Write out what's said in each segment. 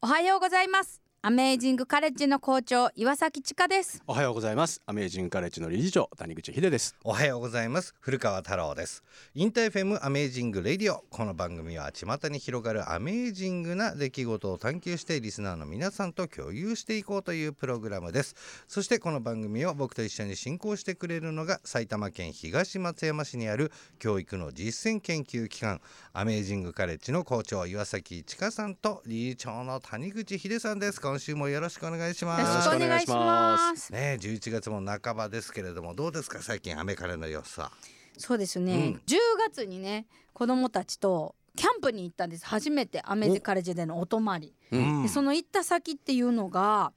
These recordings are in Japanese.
おはようございます。アメージングカレッジの校長岩崎千佳です。おはようございます。アメージングカレッジの理事長谷口秀です。おはようございます。古川太郎です。 InterFM Amazing Radio この番組は巷に広がるアメージングな出来事を探求してリスナーの皆さんと共有していこうというプログラムです。そしてこの番組を僕と一緒に進行してくれるのが埼玉県東松山市にある教育の実践研究機関アメージングカレッジの校長岩崎千佳さんと理事長の谷口秀さんです今週もよろしくお願いします。よろしくお願いします。ね11月も半ばですけれどもどうですか？最近雨風の様子は。そうですね、うん。10月にね子供たちとキャンプに行ったんです。初めてアメージカレッジでのお泊まり、うん。でその行った先っていうのが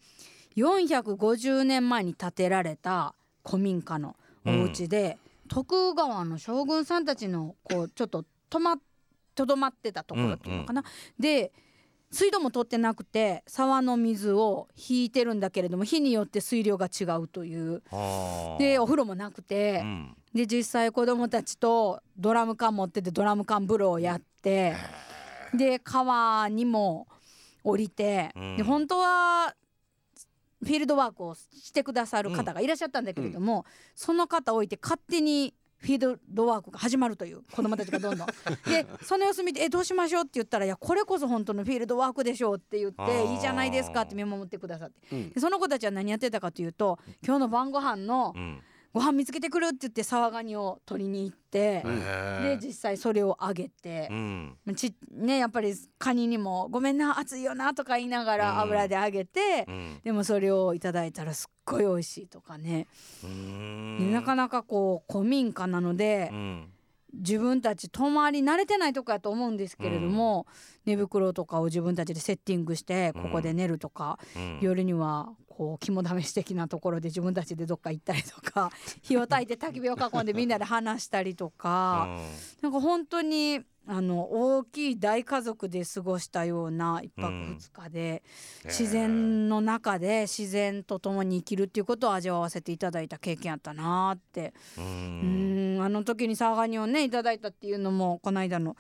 450年前に建てられた古民家のお家で、徳川の将軍さんたちのこうちょっととまとどまってたところっていうのかな。で水道も通ってなくて沢の水を引いてるんだけれども日によって水量が違うという。でお風呂もなくて、うん。で実際子供たちとドラム缶持っててドラム缶風呂をやってで川にも降りて、うん。で本当はフィールドワークをしてくださる方がいらっしゃったんだけれども、その方を置いて勝手にフィールドワークが始まるという子供たちがどんどん。でその様子見て「えどうしましょう?」って言ったら「いやこれこそ本当のフィールドワークでしょう」って言って「いいじゃないですか」って見守ってくださって。うん。でその子たちは何やってたかというと今日の晩ご飯のうんご飯見つけてくるって言って沢ガニを取りに行って、うんで実際それをあげてう、ん。ちねやっぱりカニにも「ごめんな熱いよな」とか言いながうん。ら油で揚げて、うん。でもそれをいただいたらすっごい美味しいとかね、なかなかこう古民家なので、うん。自分たち泊まり慣れてないとこやと思うんですけれども、寝袋とかを自分たちでセッティングしてここで寝るとか、うん。夜にはこう肝試し的なところで自分たちでどっか行ったりとか 火を焚いて焚き火を囲んでみんなで話したりとか、なんか本当にあの大きい大家族で過ごしたような一泊うん二日で、うん。自然の中で自然と共に生きるっていうことを味わわせていただいた経験やったなーって。ううんんあの時にサーガニをねいただいたっていうのもこの間の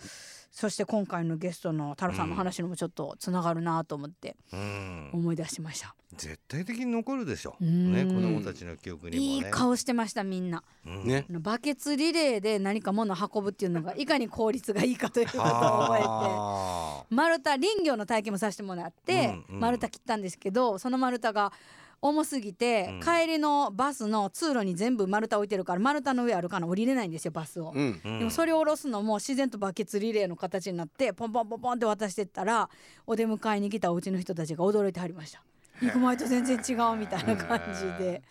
そして今回のゲストの太郎さんの話にもちょっとつながるなと思ってうん。思い出しました。絶対的に残るでしょ。うん。ね子供たちの記憶にもね。いい顔してましたみんな。うんねバケツリレーで何か物を運ぶっていうのがいかに効率がいいかということを覚えて。あ丸太林業の体験もさせてもらって、うんうん。丸太切ったんですけどその丸太が重すぎて、うん帰りのバスの通路に全部丸太置いてるから丸太の上あるから降りれないんですよバスを。うんーうんでもそれを下ろすのも自然とバケツリレーの形になってポンポンポンポンって渡してったらお出迎えに来たお家の人たちが驚いてはりました。行く前と全然違うみたいな感じで。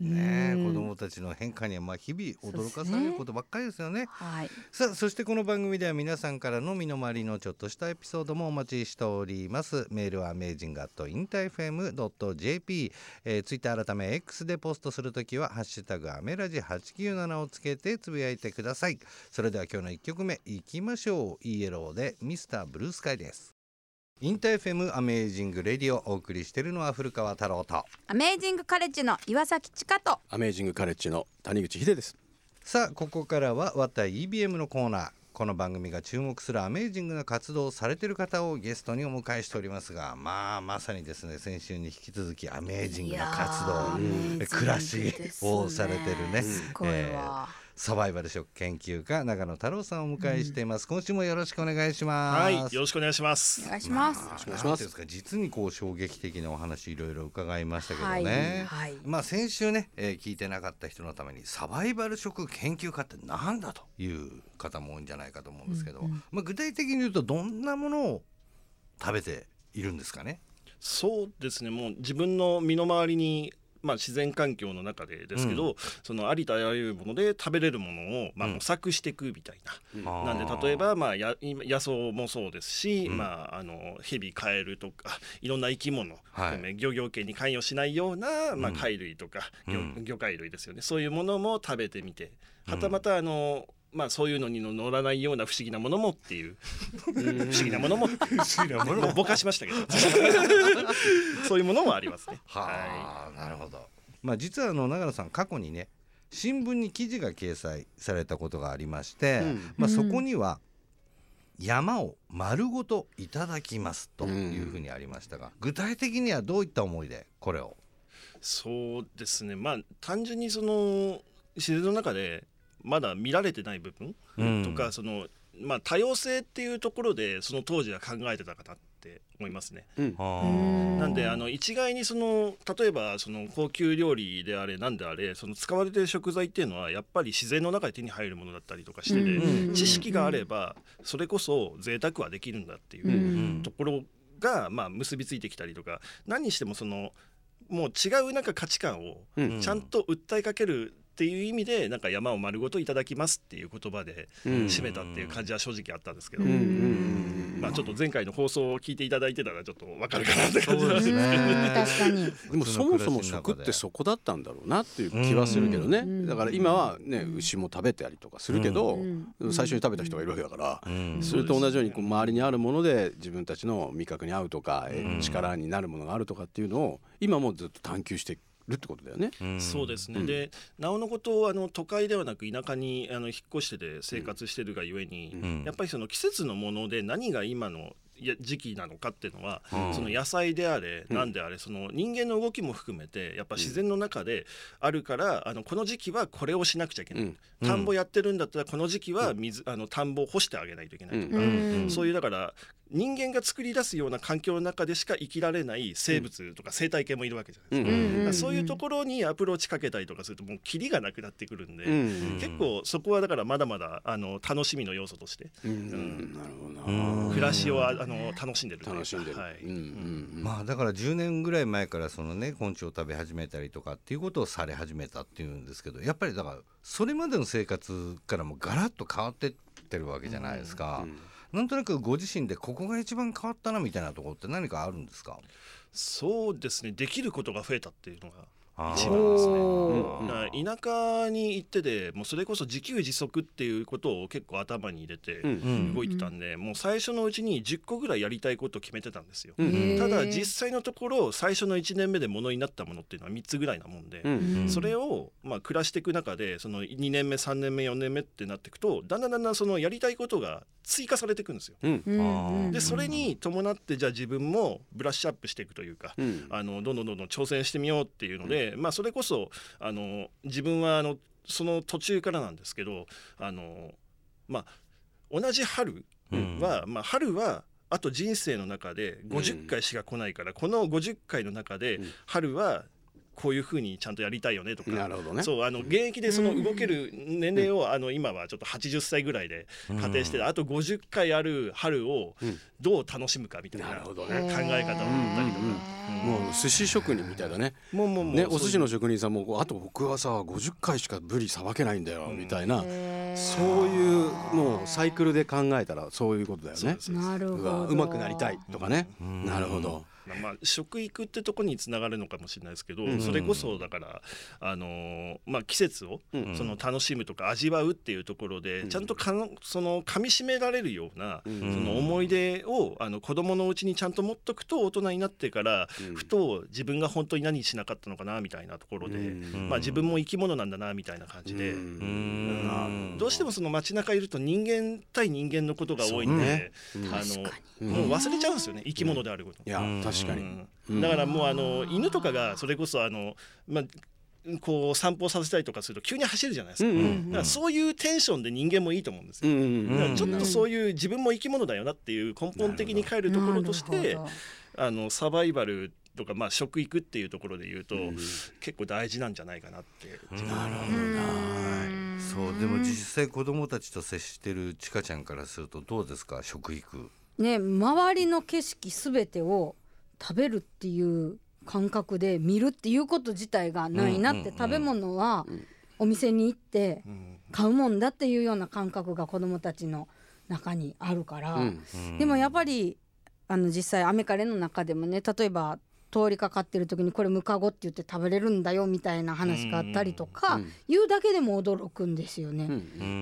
ねうん。子供たちの変化にはまあ日々驚かされることばっかりですよね。はい。さあそしてこの番組では皆さんからの身の回りのちょっとしたエピソードもお待ちしております。メールは amazing.intafm.jp、えー、ツイッター改め X でポストするときはハッシュタグアメラジ897をつけてつぶやいてください。それでは今日の1曲目いきましょう。 ELO で Mr. Blue Sky ですインター FMアメージングレディオお送りしているのは古川太郎と。アメージングカレッジの岩崎千佳と。アメージングカレッジの谷口秀です。さあここからは「わた EBM」のコーナー。この番組が注目するアメージングな活動をされている方をゲストにお迎えしておりますがまあまさにですね先週に引き続きアメージングな活動暮らしをされてるね。すごいわ。サバイバル食研究家長野太郎さんをお迎えしています、今週もよろしくお願いしますはい、よろしくお願いしますお。願いします。まあろしくお願いします実にこう衝撃的なお話いろいろ伺いましたけどはいね、はいまあ先週ね、えー聞いてなかった人のためにサバイバル食研究家ってなんだという方も多いんじゃないかと思うんですけど、うんうんまあ具体的に言うとどんなものを食べているんですかね？そうですね、もう自分の身の回りに。まあ、自然環境の中でですけど、うそのありとあらゆるもので食べれるものを、まあ、うん。模索していくみたいな、あーなんで例えば、まあ、や今野草もそうですし、うん。まあ、あのヘビカエルとか いろんな生き物、はい。漁業系に関与しないような、まあ、うん。貝類とか、魚介類ですよね。そういうものも食べてみて。うんはたまたあの、まあ、そういうのにの乗らないような不思議なものもっていう。不思議なものも。不思議なものも。ぼかしましたけど。そういうものもありますね。はあ、なるほど。まあ実はあの長野さん過去にね新聞に記事が掲載されたことがありまして、うん。まあうんそこには山を丸ごといただきますというふうにありましたが、具体的にはどういった思いでこれを？そうですね。まあ単純にその自然の中でまだ見られてない部分とか、そのまあ多様性っていうところでその当時は考えてたかなって思いますね。なんであの一概にその例えばその高級料理であれなんであれその使われてる食材っていうのはやっぱり自然の中で手に入るものだったりとかしてて、知識があればそれこそ贅沢はできるんだっていうところがまあ結びついてきたりとか何にしてもそのもう違うなんか価値観をちゃんと訴えかけるっていう意味でなんか山を丸ごといただきますっていう言葉で締めたっていう感じは正直あったんですけど、まあちょっと前回の放送を聞いていただいてたらちょっとわかるかなって感じなんですね。確かに。でもそもそも食ってそこだったんだろうなっていう気はするけどね、だから今はね牛も食べたりとかするけど、最初に食べた人がいるわけだから、それと同じようにこう周りにあるもので自分たちの味覚に合うとか、力になるものがあるとかっていうのを今もずっと探求してるってことだよね。そうですね、でなおのことあの都会ではなく田舎にあの引っ越してて生活してるがゆえに、やっぱりその季節のもので何が今の時期なのかっていうのは、その野菜であれ何であれその人間の動きも含めてやっぱ自然の中であるから、あのこの時期はこれをしなくちゃいけない、田んぼやってるんだったらこの時期は水、あの田んぼを干してあげないといけないとか、そういうだから人間が作り出すような環境の中でしか生きられない生物とか生態系もいるわけじゃないですか。そういうところにアプローチかけたりとかするともうキリがなくなってくるんで、結構そこはだからまだまだあの楽しみの要素として、うん。なるほどな。暮らしをああの楽しんでる楽しんでる。はい。うんうんまあだから10年ぐらい前からそのね昆虫を食べ始めたりとかっていうことをされ始めたっていうんですけどやっぱりだからそれまでの生活からもガラッと変わってってるわけじゃないですか、なんとなくご自身でここが一番変わったなみたいなところって何かあるんですか？そうですね。できることが増えたっていうのが一番ですね。おだから田舎に行っててもうそれこそ自給自足っていうことを結構頭に入れてん動いてたんで、もう最初のうちに10個ぐらいやりたいことを決めてたんですよ。へーただ実際のところ最初の1年目でものになったものっていうのは3つぐらいなもんで、うんそれをまあ暮らしていく中でその2年目3年目4年目ってなっていくとだんだんだんだんそのやりたいことが追加されていくんですよ。うんうんうん。でそれに伴ってじゃあ自分もブラッシュアップしていくというか、うん。あのどんどんどんどん挑戦してみようっていうので、まあそれこそあの自分はあのその途中からなんですけどあのまあ同じ春は、まあ春はあと人生の中で50回しか来ないから、この50回の中で春はこういうふうにちゃんとやりたいよねとか。なるほどね。そうあの現役でその動ける年齢を、あの今はちょっと80歳ぐらいで仮定して、あと50回ある春をどう楽しむかみたいななるほど考ねえ方を持ったりとか、もう寿司職人みたいだね。もうもうもうね、お寿司の職人さんもあと僕はさ50回しかブリさばけないんだよみたいな、そういうもうサイクルで考えたらそういうことだよねな。るほどうまくなりたいとかね。なるほど。まあ、食育ってとこにつながるのかもしれないですけど、それこそだから、あのーまあ、季節をその楽しむとか味わうっていうところで、ちゃんとかのその噛みしめられるような、その思い出をあの子供のうちにちゃんと持っとくと大人になってから、ふと自分が本当に何しなかったのかなみたいなところで、まあ、自分も生き物なんだなみたいな感じで。うん。どうしてもその街中いると人間対人間のことが多いんで、あのもう忘れちゃうんですよね生き物であること。確かに。うん。だからもうあの犬とかがそれこそあのまあこう散歩させたりとかすると急に走るじゃないですか,、だからそういうテンションで人間もいいと思うんですよ、うんうんだからちょっとそういう自分も生き物だよなっていう根本的に帰るところとしてなるほど。あのサバイバルとかまあ食育っていうところで言うと、結構大事なんじゃないかなって自分はそうでも実際子供たちと接してるちかちゃんからするとどうですか？食育。ね周りの景色すべてを食べるっていう感覚で見るっていうこと自体がないなって、食べ物はお店に行って買うもんだっていうような感覚が子どもたちの中にあるから、うん。でもやっぱりあの実際アメカレの中でもね例えば通りかかってる時にこれムカゴって言って食べれるんだよみたいな話があったりとか、言うだけでも驚くんですよね。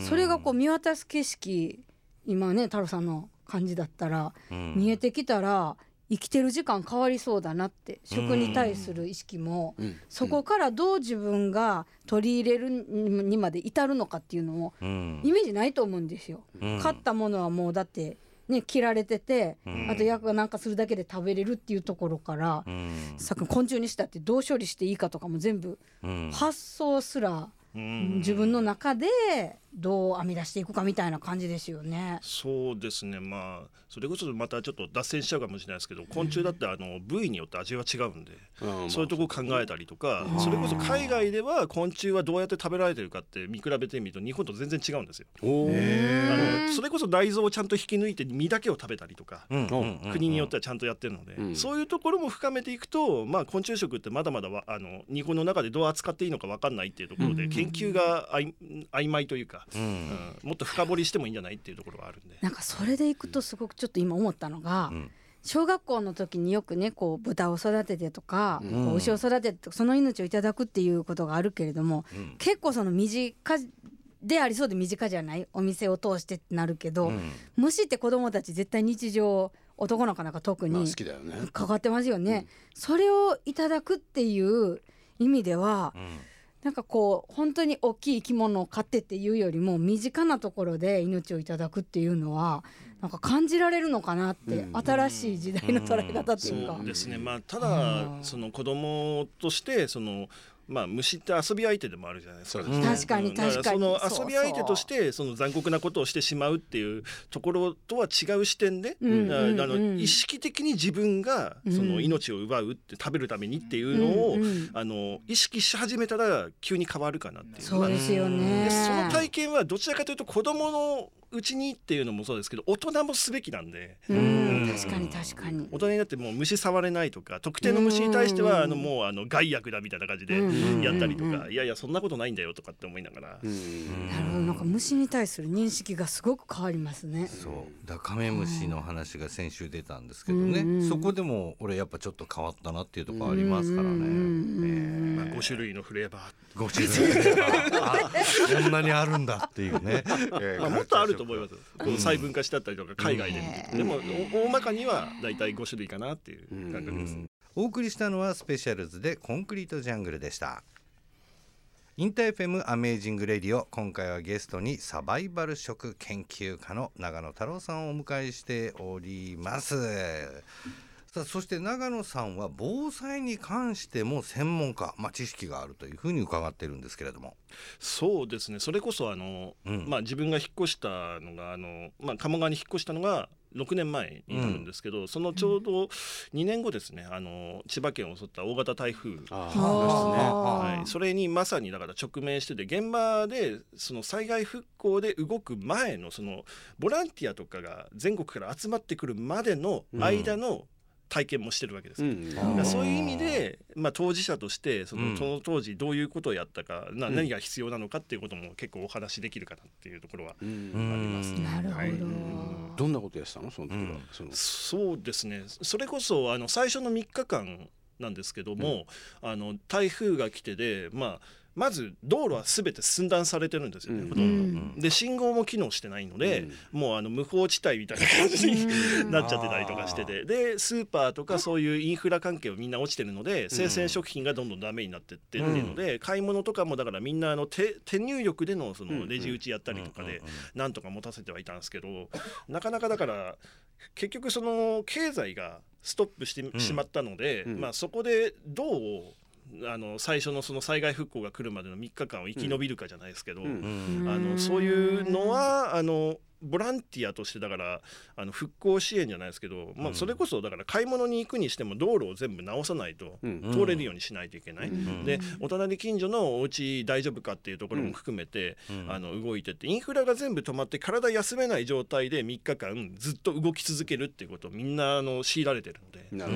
それがこう見渡す景色今ね太郎さんの感じだったら、見えてきたら生きてる時間変わりそうだなって食に対する意識も、そこからどう自分が取り入れるにまで至るのかっていうのもうん。イメージないと思うんですよ。買ったものはもうだってね切られてて、うん。あと役がなんかするだけで食べれるっていうところから、うん。さっき昆虫にしたってどう処理していいかとかも全部うん。発想すらうん。自分の中でどう編み出していくかみたいな感じですよね。そうですね。まあそれこそまたちょっと脱線しちゃうかもしれないですけど昆虫だってあの部位によって味は違うんで、うん。そういうとこ考えたりとか、うんそれこそ海外では昆虫はどうやって食べられてるかって見比べてみると日本と全然違うんですよ。あのそれこそ内臓をちゃんと引き抜いて身だけを食べたりとか。国によってはちゃん。とやってるので、うん。そういうところも深めていくと、まあ、昆虫食ってまだまだわあの日本の中でどう扱っていいのか分かんないっていうところで、うん。研究があい曖昧というか、うん。うん。もっと深掘りしてもいいんじゃないっていうところがあるんで。なんかそれでいくとすごくちょっと今思ったのが、うん。小学校の時によくねこう豚を育ててとか、うん。牛を育ててとかその命をいただくっていうことがあるけれどもうん。結構その身近でありそうで身近じゃないお店を通してってなるけど、うん。虫って子供たち絶対日常男の子なんか特まあに好きだよね。かかってますよね、それをいただくっていう意味ではうんなんかこう本当に大きい生き物を飼ってっていうよりも身近なところで命をいただくっていうのはなんか感じられるのかなって、うん。新しい時代の捉え方っていうか。そうですね、まあ、たうだん。その子供としてその、まあ、虫って遊び相手でもあるじゃないですか。すね。確かに確かに。そのそうそう。遊び相手としてその残酷なことをしてしまうっていうところとは違う視点で、うんうんうんあの意識的に自分がその命を奪うって食べるためにっていうのを、うんうん。あの意識し始めたら急に変わるかなっていうそうですよね。でその体験はどちらかというと子供のうちにっていうのもそうですけど大人もすべきなんで。うん。うん。確かに確かに。大人になってもう虫触れないとか特定の虫に対してうんはあのもうあの害悪だみたいな感じでうん。やったりとうん。かいやいやそんなことないんだよとかって思いながら。うん。なるほど。なんか虫に対する認識がすごく変わりますね。そう。だカメムシの話が先週出たんですけどね、そこでも俺やっぱちょっと変わったなっていうところありますからね、うんうんうんうん。まあ5種類のフレーバー。ご主人あこんなにあるんだっていうね、えーまあもっとあると思います。この細分化してあったりとか海外で。見ててでもお大まかにはだいたい5種類かなっていう感覚です。お送りしたのはスペシャルズでコンクリートジャングルでした。インター FMアメージングレディオ今回はゲストにサバイバル食研究家の永野太郎さんをお迎えしておりますさあそして永野さんは防災に関しても専門家、まあ、知識があるというふうに伺っているんですけれども。そうですね。それこそあの、うん。まあ、自分が引っ越したのがあの、まあ、鴨川に引っ越したのが6年前になるんですけど、そのちょうど2年後ですねあの千葉県を襲った大型台風あああはい、それにまさにだから直面してて現場でその災害復興で動く前のそのボランティアとかが全国から集まってくるまでの間の体験もしてるわけですよ。うん。そういう意味で、まあ、当事者としてそうん。のその当時どういうことをやったか、なうん。何が必要なのかっていうことも結構お話しできるかなっていうところはうん。うん。なるほど。はい。どんなことやってたの？その時は、うん。その。そうですね。それこそあの最初の3日間なんですけども、あの台風が来てで、まあ、まず道路は全て寸断されてるんですよね、うん。ほとんど。うん。で信号も機能してないので、もうあの無法地帯みたいな感じにうん。なっちゃってたりとかしてて。でスーパーとかそういうインフラ関係はみんな落ちてるので生鮮食品がどんどんダメになってってっていうので、買い物とかもだからみんなあの手手入力でのそのレジ打ちやったりとかでなんとか持たせてはいたんですけどなかなかだから結局その経済がストップしてんしまったので、うん。まあ、そこでどうあの最初のその災害復興が来るまでの3日間を生き延びるかじゃないですけど、うん。うん。あのそういうのはあのボランティアとしてだからあの復興支援じゃないですけど、まあ、うん。それこそだから買い物に行くにしても道路を全部直さないと通れるようにしないといけない。うん。でお隣近所のお家大丈夫かっていうところも含めて、うん。あの動いてってインフラが全部止まって体休めない状態で3日間ずっと動き続けるっていうことをみんなあの強いられてるので。なる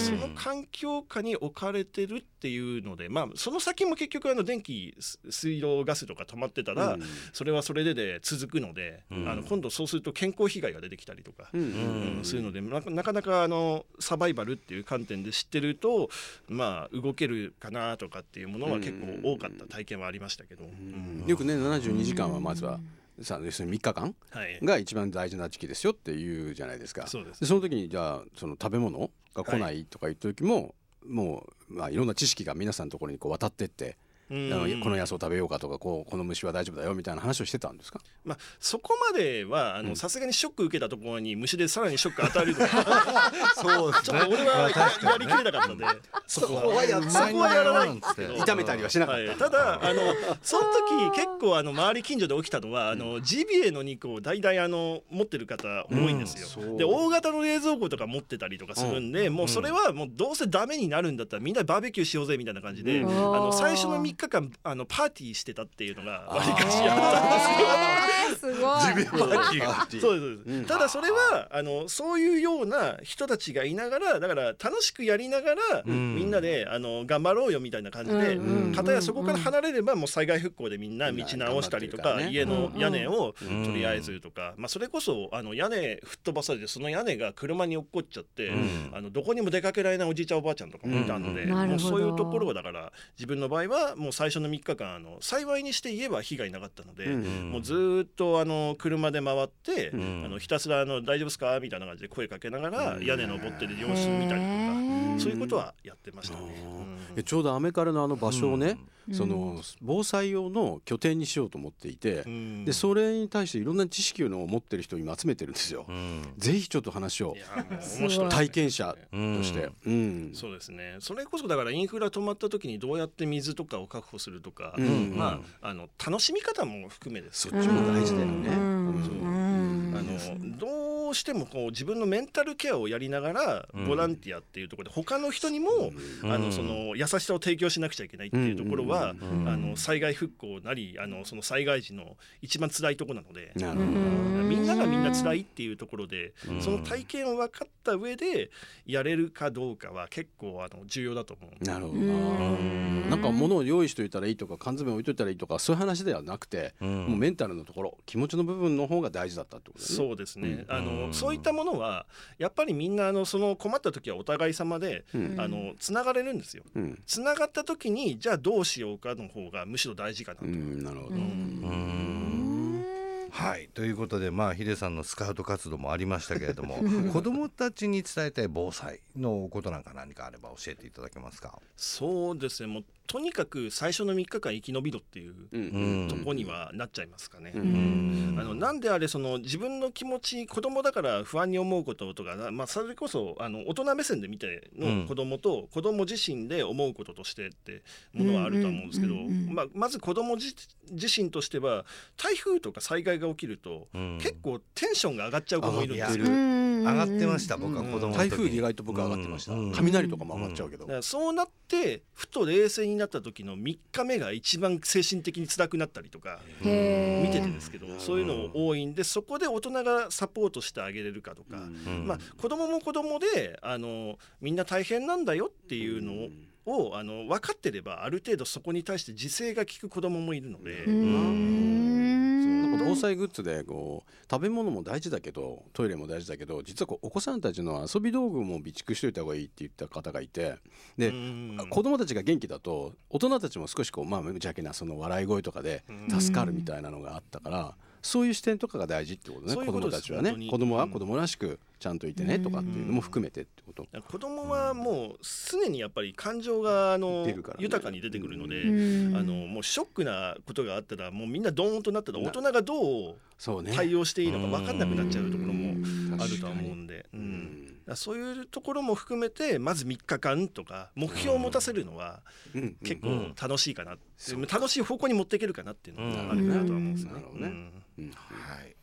その環境下に置かれてるっていうので、まあ、その先も結局あの電気す水道ガスとか止まってたら、うん。それはそれでで続くので、うん。あの今度そうすると健康被害が出てきたりとか。うん。うん。そういうのでななかなかあのサバイバルっていう観点で知ってるとまあ動けるかなとかっていうものは結構多かった体験はありましたけど、うん。よくね72時間はまずはさ要するに3日間はい、が一番大事な時期ですよっていうじゃないですか。そうです。でその時にじゃあその食べ物が来ないとか言った時も、もう、まあ、いろんな知識が皆さんのところにこう渡ってってあのこの野草食べようかとかこうこの虫は大丈夫だよみたいな話をしてたんですか、まあ、そこまではさすがにショック受けたところに虫でさらにショック与えるとか。そうです、ね、ちょっと俺はやりきれなかったんで、そこはやそこはやらないんですけど。痛めたりはしなかった、はい、ただあのその時結構あの周り近所で起きたのはあのジビエの肉を大体あの持ってる方多いんですよ、うん、で大型の冷蔵庫とか持ってたりとかするんで、うん、もうそれはもうどうせダメになるんだったらみんなバーベキューしようぜみたいな感じで、うん、あの最初の3日間あのパーティーしてたっていうのがわりかしあったんですよ。すごい。パーティー。そうです、ただそれはあのそういうような人たちがいながらだから楽しくやりながら、みんなであの頑張ろうよみたいな感じで、かたやそこから離れればもう災害復興でみんな道直したりとか、家の屋根をとりあえずとか、まあそれこそあの屋根吹っ飛ばされてその屋根が車に落っこっちゃって、あのどこにも出かけられないおじいちゃんおばあちゃんとかもいたので、もうそういうところをだから自分の場合はもう最初の3日間あの幸いにして言えば被害なかったので、もうずっとあの車で回って、あのひたすらあの大丈夫ですかみたいな感じで声かけながら屋根登ってる様子見たりとか、そういうことはやってましたね。ちょうどアメカルのあの場所をね、その防災用の拠点にしようと思っていて、でそれに対していろんな知識を持ってる人今集めてるんですよ。ぜひちょっと話を。体験者として、そうですね。それこそだからインフラ止まった時にどうやって水とかを確保するとか、まああの楽しみ方も含めですそっちも大事だよね。あのどうしてもこう自分のメンタルケアをやりながらボランティアっていうところで他の人にも、あのその優しさを提供しなくちゃいけないっていうところは、あの災害復興なりあのその災害時の一番辛いところなのでみんながみんな辛いっていうところでその体験を分かった上でやれるかどうかは結構あの重要だと思う。なるほど。なんか物を用意しといたらいいとか缶詰置いといたらいいとかそういう話ではなくて、もうメンタルのところ気持ちの部分の方が大事だったってことですね。そうですね、あのそういったものはやっぱりみんなあのその困った時はお互い様で、あのつながれるんですよ。つながった時にじゃあどうしようかの方がむしろ大事かなと。なるほど。はい。ということでまあヒデさんのスカウト活動もありましたけれども 子どもたちに伝えたい防災のことなんか何かあれば教えていただけますか？そうですね。もうとにかく最初の3日間生き延びろっていうとこにはなっちゃいますかね。あのなんであれその自分の気持ち子供だから不安に思うこととか、まあ、それこそあの大人目線で見ての子供と子供自身で思うこととしてってものはあると思うんですけど、まあ、まず子供自身としては台風とか災害が起きると、結構テンションが上がっちゃう子もいるんですよ。上がってました僕は子供台風意外と僕上がってました、雷とかも上がっちゃうけど、そうなってふと冷静になった時の3日目が一番精神的に辛くなったりとか見ててですけどそういうの多いんでそこで大人がサポートしてあげれるかとか、まあ、子供も子供であのみんな大変なんだよっていうのを。をあの分かってればある程度そこに対して自制が利く子供もいるので。防災グッズでこう食べ物も大事だけどトイレも大事だけど実はこうお子さんたちの遊び道具も備蓄しといた方がいいって言った方がいてで子供たちが元気だと大人たちも少しこうまあ無邪気なその笑い声とかで助かるみたいなのがあったから。そういう視点とかが大事ってことね。子供たちはね。子供は子供らしくちゃんといてねとかっていうのも含めて。ってこと子供はもう常にやっぱり感情があの、豊かに出てくるのであのもうショックなことがあったらもうみんなドーンとなったら大人がどう対応していいのか分かんなくなっちゃうところもあるとは思うんで。うん。そういうところも含めてまず3日間とか目標を持たせるのは結構楽しいかな、楽しい方向に持っていけるかなっていうのがあるなとは思うんですね。はい。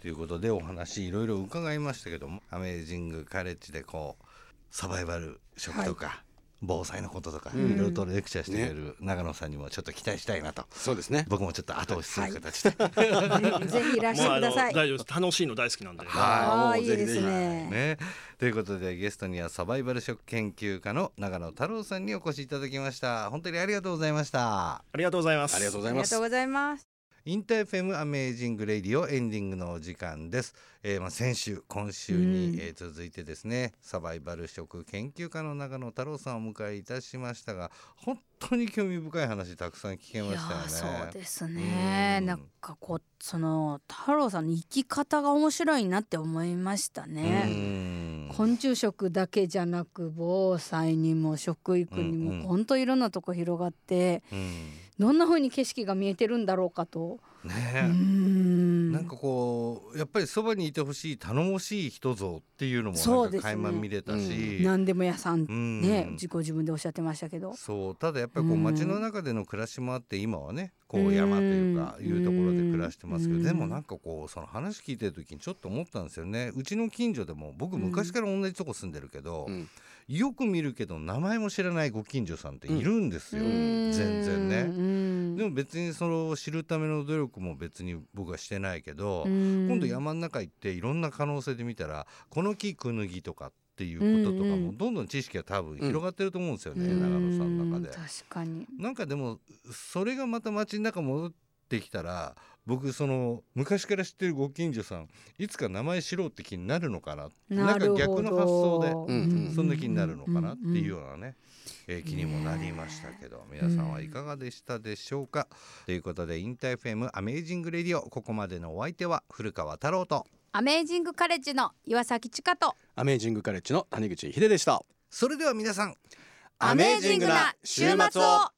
ということでお話いろいろ伺いましたけどもアメージングカレッジでこうサバイバル食とか、はい。防災のこととか、いろいろとレクチャーしてくれる長野さんにもちょっと期待したいなと、そうですね。僕もちょっと後押しする形で、はい、ぜひいらしてください。大丈夫です。楽しいの大好きなんで。はい、いいですね。ね。ということでゲストにはサバイバル食研究家の長野太郎さんにお越しいただきました。本当にありがとうございました。ありがとうございます。ありがとうございますインター FMアメージングレイディオエンディングのお時間です、えー、まあ先週今週に、えー、続いてですねサバイバル食研究家の永野太郎さんをお迎えいたしましたが本当に興味深い話たくさん聞けましたよね。そうですね、ん、なんかこうその太郎さんの生き方が面白いなって思いましたね昆虫食だけじゃなく防災にも食育にも本当いろんなとこ広がってうん。どんな風に景色が見えてるんだろうかと。うねんなんかこうやっぱりそばにいてほしい頼もしい人像っていうのもそうんか垣間見れたし、何でも屋さんうん。ね自己自分でおっしゃってましたけど。そうただやっぱりこううん。街の中での暮らしもあって今はねこう山というかうんいうところで暮らしてますけどうん。でもなんかこうその話聞いてる時にちょっと思ったんですよね。うちの近所でも僕昔から同じとこ住んでるけど、うんよく見るけど名前も知らないご近所さんっているんですよ、うん。全然ね。うん。でも別にその知るための努力も別に僕はしてないけど、うん。今度山の中行っていろんな可能性で見たらこの木クヌギとかっていうこととかもどんどん知識が多分広がってると思うんですよね、うん。長野さんの中で。確かに。なんかでもそれがまた街の中戻ってきたら僕その昔から知ってるご近所さんいつか名前知ろうって気になるのかな。なんか逆の発想でうんうん。そんな気になるのかなっていうようなね、えー気にもなりましたけど。皆さんはいかがでしたでしょうか、ということでインター FMアメージングレディオここまでのお相手は古川太郎と。アメージングカレッジの岩崎千佳と。アメージングカレッジの谷口秀でした。それでは皆さんアメージングな週末を